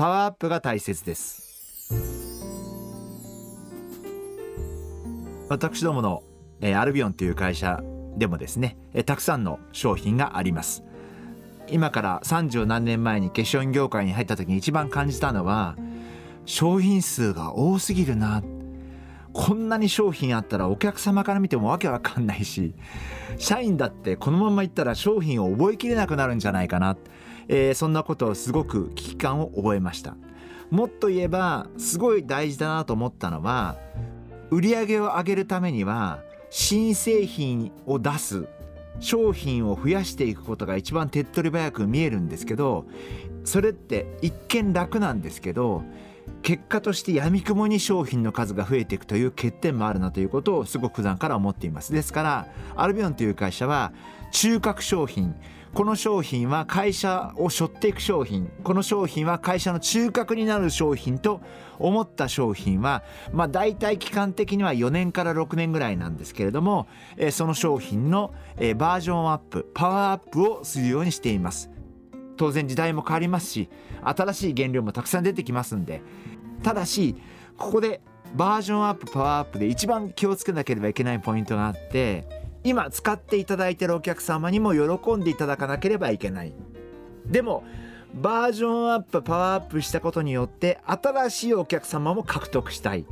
パワーアップが大切です。私どもの、えー、アルビオンという会社でもですね、えー、たくさんの商品があります。今から30何年前に化粧業界に入った時に一番感じたのは商品数が多すぎるな。こんなに商品あったらお客様から見てもわけわかんないし社員だってこのままいったら商品を覚えきれなくなるんじゃないかな、えー、そんなことをすごく危機感を覚えました。もっと言えばすごい大事だなと思ったのは売り上げを上げるためには新製品を出す商品を増やしていくことが一番手っ取り早く見えるんですけどそれって一見楽なんですけど結果として闇雲に商品の数が増えていくという欠点もあるなということをすごく普段から思っています。ですからアルビオンという会社は中核商品。この商品は会社を背負っていく商品。この商品は会社の中核になる商品と思った商品はまあ大体期間的には4年から6年ぐらいなんですけれども、えその商品の、えバージョンアップパワーアップをするようにしています。当然時代も変わりますし新しい原料もたくさん出てきますんで。ただしここでバージョンアップパワーアップで一番気をつけなければいけないポイントがあって今使っていただいてるお客様にも喜んでいただかなければいけない。でもバージョンアップパワーアップしたことによって新しいお客様も獲得したい。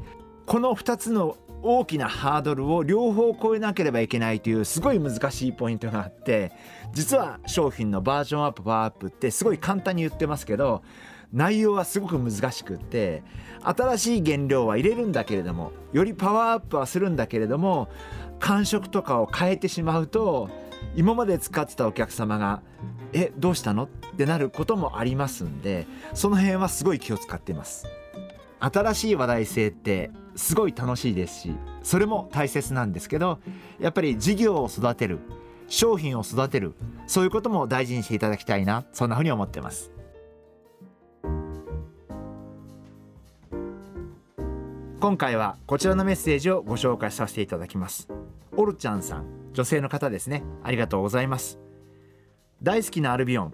この2つの大きなハードルを両方超えなければいけないというすごい難しいポイントがあって実は商品のバージョンアップパワーアップってすごい簡単に言ってますけど内容はすごく難しくって新しい原料は入れるんだけれどもよりパワーアップはするんだけれども感触とかを変えてしまうと今まで使ってたお客様が「えどうしたの?」ってなることもありますんでその辺はすごい気を使っています新しい話題性ってすごい楽しいですしそれも大切なんですけどやっぱり事業を育てる商品を育てるそういうことも大事にしていただきたいなそんなふうに思ってます。今回はこちらのメッセージをご紹介させていただきます。オルちゃんさん女性の方ですね。ありがとうございます。大好きなアルビオン。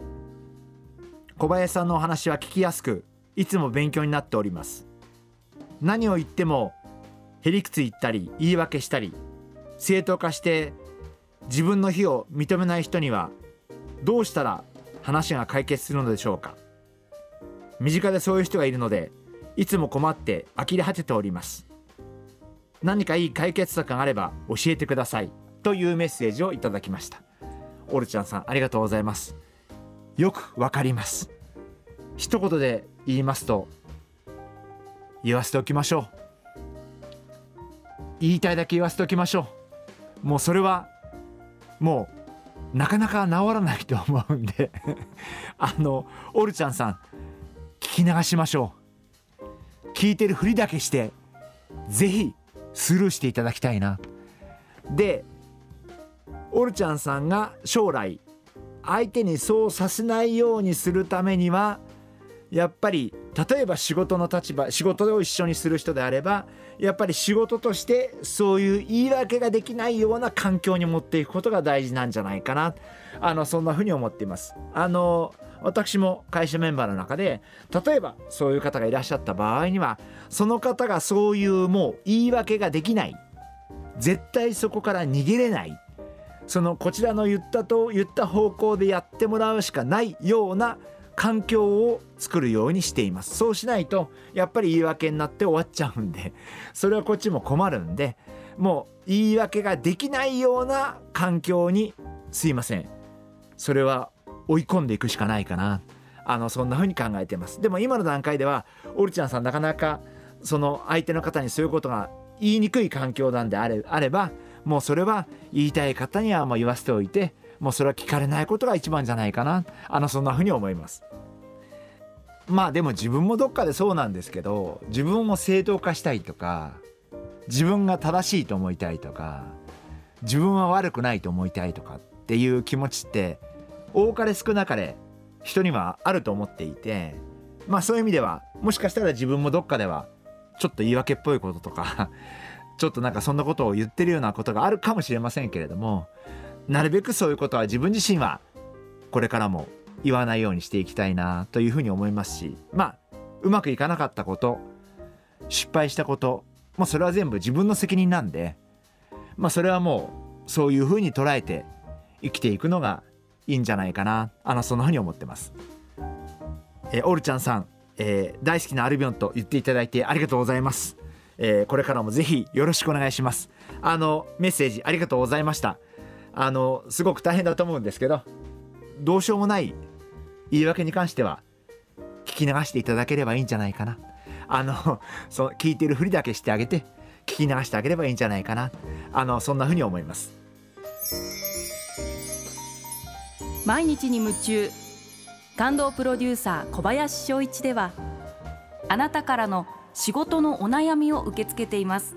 小林さんのお話は聞きやすくいつも勉強になっております。何を言ってもへりくつ言ったり言い訳したり正当化して自分の非を認めない人にはどうしたら話が解決するのでしょうか。身近でそういう人がいるのでいつも困って呆れ果てております。何かいい解決策があれば教えてください。というメッセージをいただきました。オルちゃんさんありがとうございます。よくわかります。一言で言いますと言わせておきましょう。言いたいだけ言わせておきましょう。もうそれはもうなかなか治らないと思うんで。あのオルちゃんさん聞き流しましょう。聞いてるふりだけして是非スルーしていただきたいな。でオルちゃんさんが将来相手にそうさせないようにするためにはやっぱり例えば仕事の立場仕事を一緒にする人であればやっぱり仕事としてそういう言い訳ができないような環境に持っていくことが大事なんじゃないかな。あのそんなふうに思っています。あの私も会社メンバーの中で例えばそういう方がいらっしゃった場合にはその方がそういうもう言い訳ができない。絶対そこから逃げれない。そのこちらの言ったと言った方向でやってもらうしかないような環境を作るようにしています。そうしないとやっぱり言い訳になって終わっちゃうんでそれはこっちも困るんでもう言い訳ができないような環境にすいません。それは追い込んでいくしかないかな。あのそんな風に考えてます。でも今の段階ではオルちゃんさんなかなかその相手の方にそういうことが言いにくい環境なんであれあればもうそれは言いたい方にはもう言わせておいてもうそれは聞かれないことが一番じゃないかな。あのそんな風に思います。まあでも自分もどっかでそうなんですけど自分を正当化したいとか自分が正しいと思いたいとか自分は悪くないと思いたいとかっていう気持ちって多かれ少なかれ人にはあると思っていてまあそういう意味ではもしかしたら自分もどっかではちょっと言い訳っぽいこととかちょっとなんかそんなことを言ってるようなことがあるかもしれませんけれどもなるべくそういうことは自分自身はこれからも言わないようにしていきたいなというふうに思いますしまあうまくいかなかったこと失敗したこともうそれは全部自分の責任なんでまあそれはもうそういうふうに捉えて生きていくのがいいんじゃないかなあのそんなふうに思ってます。えー、オルちゃんさん、えー、大好きなアルビオンと言っていただいてありがとうございます。えー、これからもぜひよろしくお願いします。あのメッセージありがとうございました。あのすごく大変だと思うんですけどどうしようもない言い訳に関しては聞き流していただければいいんじゃないかな。あのそ聞いてるふりだけしてあげて聞き流してあげればいいんじゃないかな。あのそんなふうに思います。毎日に夢中。感動プロデューサー小林翔一ではあなたからの仕事のお悩みを受け付けています。